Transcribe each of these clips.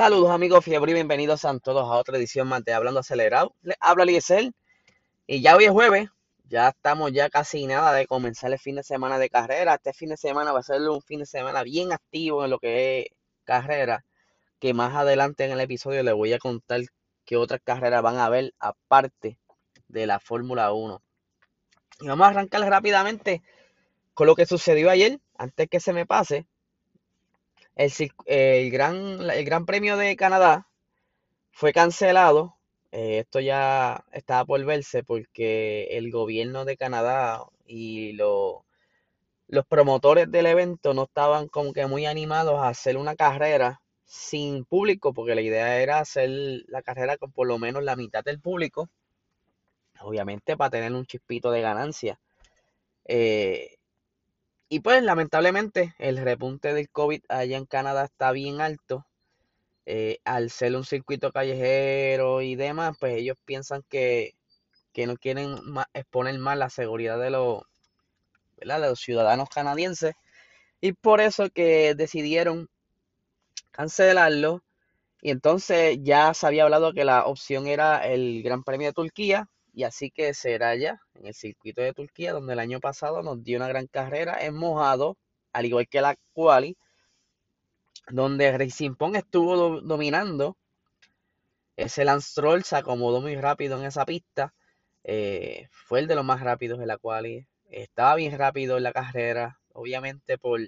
Saludos amigos fiebre y bienvenidos a todos a otra edición más de Hablando Acelerado. Les habla Liesel y ya hoy es jueves, ya estamos ya casi nada de comenzar el fin de semana de carrera. Este fin de semana va a ser un fin de semana bien activo en lo que es carrera, que más adelante en el episodio les voy a contar qué otras carreras van a haber aparte de la Fórmula 1. Y vamos a arrancar rápidamente con lo que sucedió ayer, antes que se me pase. El, gran, el Gran Premio de Canadá fue cancelado. Eh, esto ya estaba por verse porque el gobierno de Canadá y los promotores del evento no estaban como que muy animados a hacer una carrera sin público, porque la idea era hacer la carrera con por lo menos la mitad del público, obviamente para tener un chispito de ganancia. Eh, y pues lamentablemente el repunte del COVID allá en Canadá está bien alto. Eh, al ser un circuito callejero y demás, pues ellos piensan que, no quieren exponer más la seguridad de los, de los ciudadanos canadienses. Y por eso que decidieron cancelarlo. Y entonces ya se había hablado que la opción era el Gran Premio de Turquía, y así que será ya en el circuito de Turquía, donde el año pasado nos dio una gran carrera en mojado, al igual que la quali, donde Racing Point estuvo dominando. Ese Lance se acomodó muy rápido en esa pista. Eh, fue el de los más rápidos de la quali. Estaba bien rápido en la carrera. Obviamente por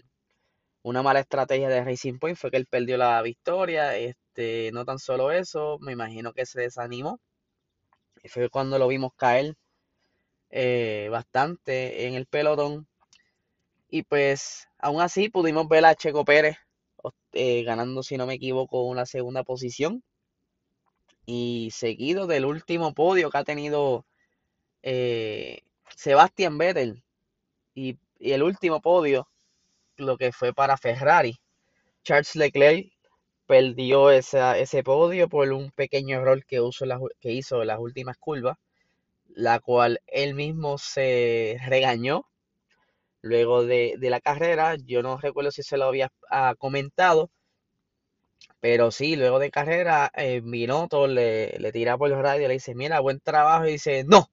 una mala estrategia de Racing Point fue que él perdió la victoria. Este, no tan solo eso, me imagino que se desanimó y fue cuando lo vimos caer eh, bastante en el pelotón. Y pues aún así pudimos ver a Checo Pérez eh, ganando, si no me equivoco, una segunda posición. Y seguido del último podio que ha tenido eh, Sebastián Vettel. Y, y, el último podio, lo que fue para Ferrari. Charles Leclerc perdió ese podio por un pequeño error que, que hizo en las últimas curvas, la cual él mismo se regañó luego de, la carrera. Yo no recuerdo si se lo había ah, comentado, pero sí, luego de carrera, eh, Minotto le, le tira por el radio le dice, mira, buen trabajo, y dice, no,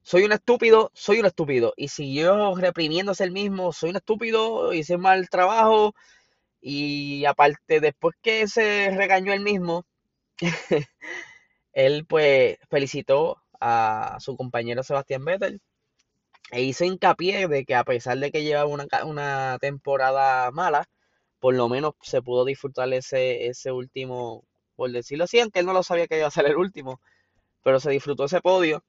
soy un estúpido, soy un estúpido. Y siguió reprimiéndose el mismo, soy un estúpido, hice mal trabajo, y aparte, después que se regañó él mismo, él pues felicitó a su compañero Sebastián Vettel e hizo hincapié de que a pesar de que llevaba una, una temporada mala, por lo menos se pudo disfrutar ese, ese último, por decirlo así, aunque él no lo sabía que iba a ser el último, pero se disfrutó ese podio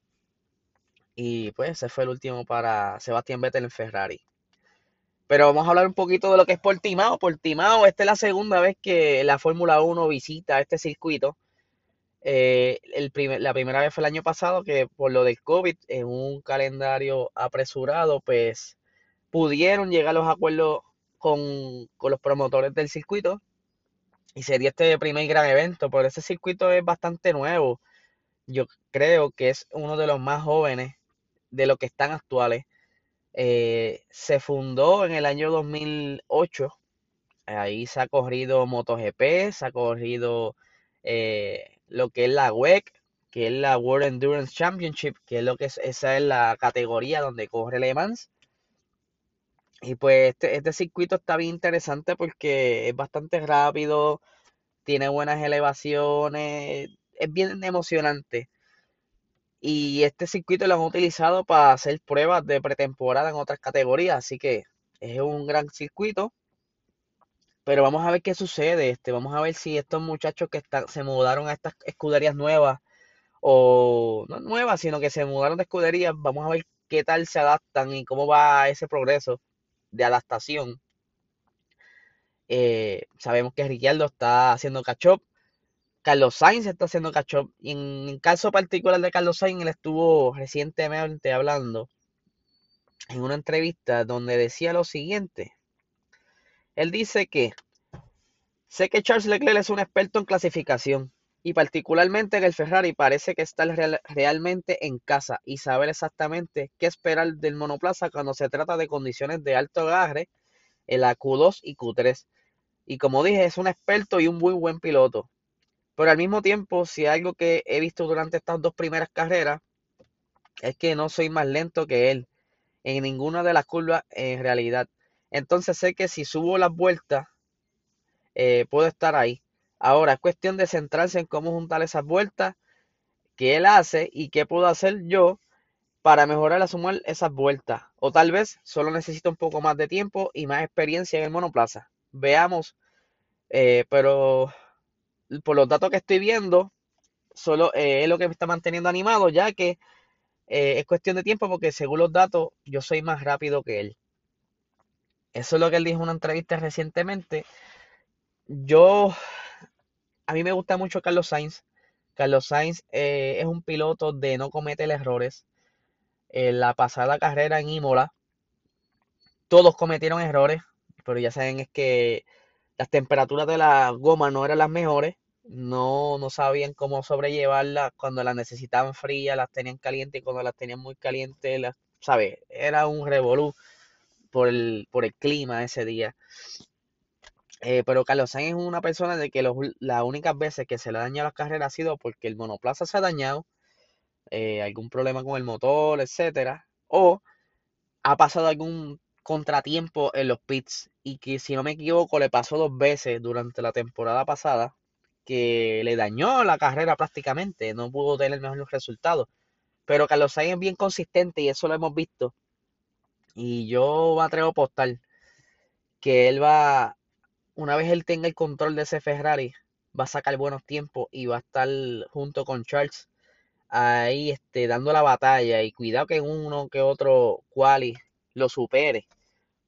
y pues ese fue el último para Sebastián Vettel en Ferrari. Pero vamos a hablar un poquito de lo que es Portimao. Portimao, esta es la segunda vez que la Fórmula 1 visita este circuito. Eh, la primera vez fue el año pasado que por lo del COVID, en un calendario apresurado, pues pudieron llegar a los acuerdos con, con los promotores del circuito y sería este primer gran evento, pero ese circuito es bastante nuevo. Yo creo que es uno de los más jóvenes de los que están actuales. Eh, se fundó en el año 2008. Ahí se ha corrido MotoGP, se ha corrido eh, lo que es la WEC, que es la World Endurance Championship, que es lo que es, esa es la categoría donde corre Le Mans. Y pues este, este circuito está bien interesante porque es bastante rápido, tiene buenas elevaciones, es bien emocionante. Y este circuito lo han utilizado para hacer pruebas de pretemporada en otras categorías, así que es un gran circuito. Pero vamos a ver qué sucede. Este, vamos a ver si estos muchachos que están, se mudaron a estas escuderías nuevas, o no nuevas, sino que se mudaron de escuderías, vamos a ver qué tal se adaptan y cómo va ese progreso de adaptación. Eh, sabemos que Ricciardo está haciendo catch up Carlos Sainz está haciendo catch Y en el caso particular de Carlos Sainz, él estuvo recientemente hablando en una entrevista donde decía lo siguiente. Él dice que sé que Charles Leclerc es un experto en clasificación y particularmente en el Ferrari parece que está realmente en casa y saber exactamente qué esperar del monoplaza cuando se trata de condiciones de alto agarre en la Q2 y Q3. Y como dije, es un experto y un muy buen piloto. Pero al mismo tiempo, si algo que he visto durante estas dos primeras carreras, es que no soy más lento que él en ninguna de las curvas en realidad. Entonces sé que si subo las vueltas, eh, puedo estar ahí. Ahora es cuestión de centrarse en cómo juntar esas vueltas que él hace y qué puedo hacer yo para mejorar a sumar esas vueltas. O tal vez solo necesito un poco más de tiempo y más experiencia en el monoplaza. Veamos. Eh, pero por los datos que estoy viendo, solo eh, es lo que me está manteniendo animado, ya que eh, es cuestión de tiempo porque según los datos yo soy más rápido que él. Eso es lo que él dijo en una entrevista recientemente. Yo, a mí me gusta mucho Carlos Sainz. Carlos Sainz eh, es un piloto de no cometer errores. En la pasada carrera en Imola, todos cometieron errores, pero ya saben es que las temperaturas de la goma no eran las mejores no, no sabían cómo sobrellevarlas cuando las necesitaban frías, las tenían calientes y cuando las tenían muy calientes, las, ¿sabes? Era un revolú por el, por el clima ese día. Eh, pero Carlos Sainz es una persona de que las únicas veces que se le ha dañado las carreras ha sido porque el monoplaza se ha dañado, eh, algún problema con el motor, etcétera, o ha pasado algún contratiempo en los pits y que si no me equivoco le pasó dos veces durante la temporada pasada que le dañó la carrera prácticamente, no pudo tener mejores resultados. Pero Carlos Sainz es bien consistente y eso lo hemos visto. Y yo me atrevo a apostar que él va, una vez él tenga el control de ese Ferrari, va a sacar buenos tiempos y va a estar junto con Charles ahí este, dando la batalla. Y cuidado que uno que otro quali lo supere,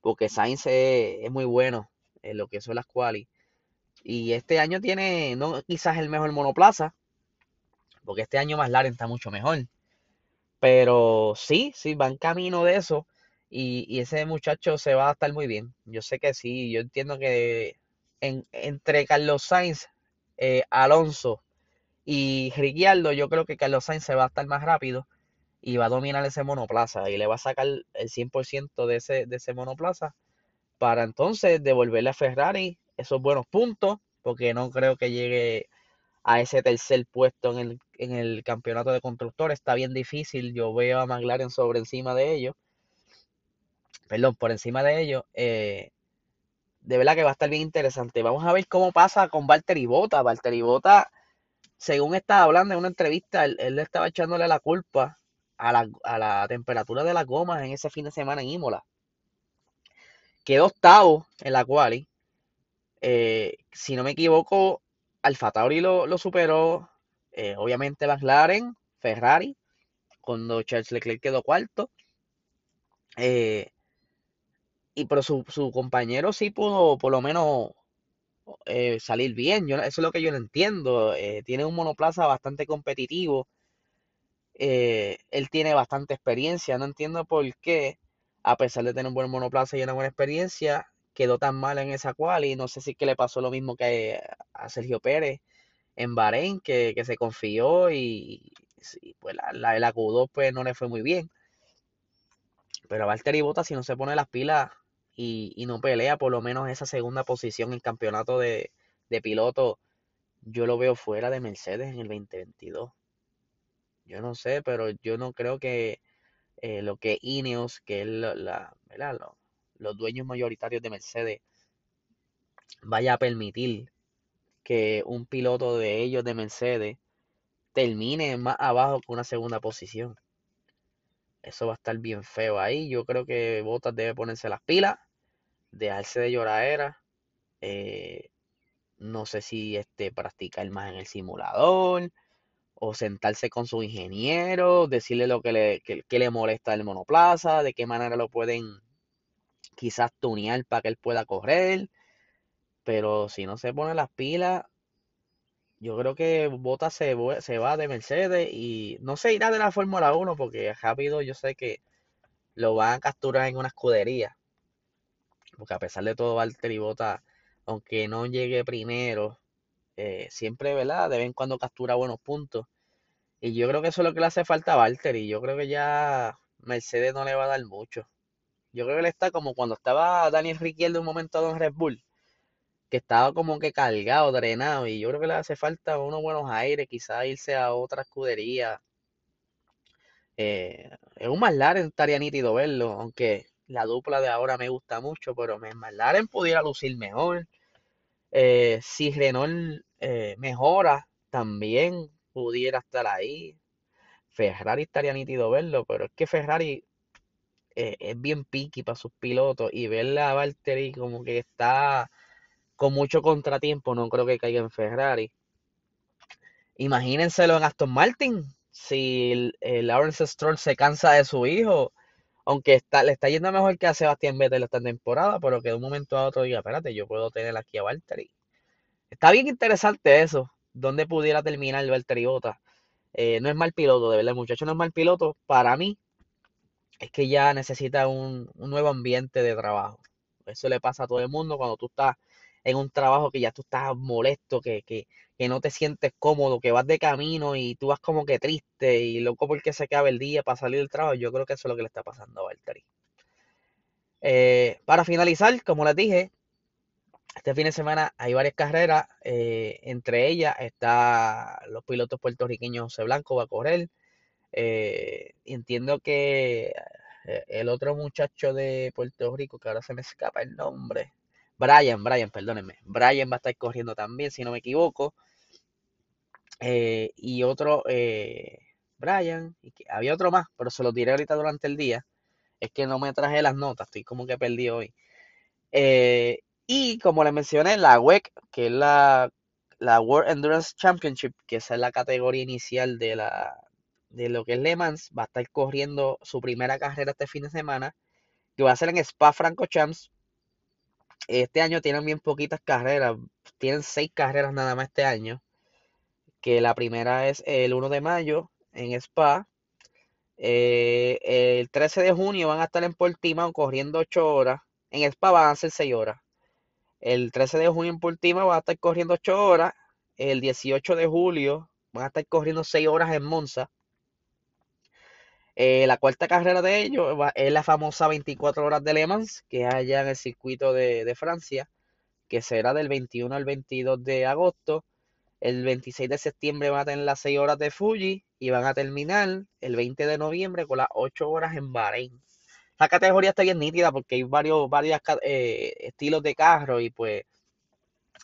porque Sainz es, muy bueno en lo que son las quali. Y este año tiene, no quizás el mejor monoplaza, porque este año más Laren está mucho mejor. Pero sí, sí, va en camino de eso. Y, ese muchacho se va a estar muy bien. Yo sé que sí, yo entiendo que entre Carlos Sainz, eh, Alonso y Ricciardo, yo creo que Carlos Sainz se va a estar más rápido y va a dominar ese monoplaza y le va a sacar el 100% de ese, de ese monoplaza para entonces devolverle a Ferrari esos buenos puntos, porque no creo que llegue a ese tercer puesto en el, en el campeonato de constructores. Está bien difícil. Yo veo a McLaren sobre encima de ellos. Perdón, por encima de ellos. Eh, de verdad que va a estar bien interesante. Vamos a ver cómo pasa con Valtteri Bota. Valtteri Bota, según estaba hablando en una entrevista, él, le estaba echándole la culpa a la, a la temperatura de las gomas en ese fin de semana en Imola. Quedó octavo en la quali eh, si no me equivoco, Alfa Tauri lo, superó. Eh, obviamente McLaren, Ferrari, cuando Charles Leclerc quedó cuarto. Eh, y pero su, compañero sí pudo por lo menos salir bien. Eso es lo que yo no entiendo. tiene un monoplaza bastante competitivo. él tiene bastante experiencia. No entiendo por qué, a pesar de tener un buen monoplaza y una buena experiencia, quedó tan mal en esa cual y no sé si que le pasó lo mismo que a Sergio Pérez en Bahrein, que, se confió y, pues la, el acudo pues no le fue muy bien. Pero Valtteri Bottas si no se pone las pilas y, no pelea por lo menos esa segunda posición en campeonato de, piloto, yo lo veo fuera de Mercedes en el 2022. Yo no sé, pero yo no creo que eh, lo que Ineos, que es la, la, los dueños mayoritarios de Mercedes vaya a permitir que un piloto de ellos de Mercedes termine más abajo que una segunda posición. Eso va a estar bien feo ahí. Yo creo que Bottas debe ponerse las pilas, dejarse de lloradera. Eh, no sé si este, practicar más en el simulador o sentarse con su ingeniero, decirle lo que le, que le molesta del monoplaza, de qué manera lo pueden quizás tunear para que él pueda correr. Pero si no se pone las pilas, yo creo que Bota se, va de Mercedes y no se irá de la Fórmula 1 porque rápido yo sé que lo van a capturar en una escudería. Porque a pesar de todo, Valtteri Bota, aunque no llegue primero, eh, siempre, ¿verdad? De vez en cuando captura buenos puntos. Y yo creo que eso es lo que le hace falta a Valtteri. Yo creo que ya Mercedes no le va a dar mucho. Yo creo que él está como cuando estaba Daniel de un momento en Red Bull, porque estaba como que cargado, drenado, y yo creo que le hace falta unos buenos aires, quizás irse a otra escudería. Eh, en un McLaren estaría nítido verlo, aunque la dupla de ahora me gusta mucho, pero en McLaren pudiera lucir mejor. Eh, si Renault eh, mejora, también pudiera estar ahí. Ferrari estaría nítido verlo, pero es que Ferrari eh, es bien picky para sus pilotos y verle a Valtteri como que está con mucho contratiempo, no creo que caiga en Ferrari. Imagínenselo en Aston Martin, si el, Lawrence Stroll se cansa de su hijo, aunque está, le está yendo mejor que a Sebastián Vettel esta temporada, pero que de un momento a otro diga, espérate, yo puedo tener aquí a Valtteri. Está bien interesante eso, donde pudiera terminar Valtteri Bota. Eh, no es mal piloto, de verdad, el muchacho no es mal piloto. Para mí, es que ya necesita un, un nuevo ambiente de trabajo. Eso le pasa a todo el mundo cuando tú estás en un trabajo que ya tú estás molesto, que, que, que no te sientes cómodo, que vas de camino y tú vas como que triste y loco porque se acaba el día para salir del trabajo. Yo creo que eso es lo que le está pasando a Valtteri. Eh, para finalizar, como les dije, este fin de semana hay varias carreras, eh, entre ellas está los pilotos puertorriqueños José Blanco va a correr. Eh, entiendo que el otro muchacho de Puerto Rico, que ahora se me escapa el nombre, Brian, Brian, perdónenme. Brian va a estar corriendo también, si no me equivoco. Eh, y otro, eh, Brian, había otro más, pero se lo diré ahorita durante el día. Es que no me traje las notas, estoy como que perdí hoy. Eh, y como les mencioné, la WEC, que es la, la World Endurance Championship, que esa es la categoría inicial de, la, de lo que es Le Mans, va a estar corriendo su primera carrera este fin de semana, que va a ser en Spa Francorchamps, este año tienen bien poquitas carreras, tienen seis carreras nada más este año, que la primera es el 1 de mayo en Spa, eh, el 13 de junio van a estar en Portimao corriendo 8 horas, en Spa van a ser 6 horas, el 13 de junio en Portimao van a estar corriendo 8 horas, el 18 de julio van a estar corriendo 6 horas en Monza, eh, la cuarta carrera de ellos es la famosa 24 horas de Le Mans, que es allá en el circuito de, Francia, que será del 21 al 22 de agosto. El 26 de septiembre van a tener las 6 horas de Fuji y van a terminar el 20 de noviembre con las 8 horas en Bahrein. La categoría está bien nítida porque hay varios, varios eh, estilos de carro y pues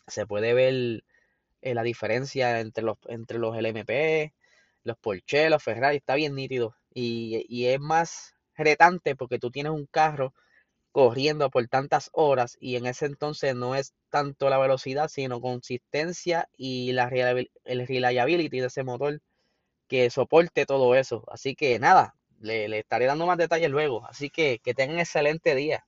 se puede ver eh, la diferencia entre los, entre los LMP, los Porsche, los Ferrari, está bien nítido y, es más retante porque tú tienes un carro corriendo por tantas horas y en ese entonces no es tanto la velocidad, sino consistencia y la el reliability de ese motor que soporte todo eso. Así que nada, le, le estaré dando más detalles luego. Así que que tengan excelente día.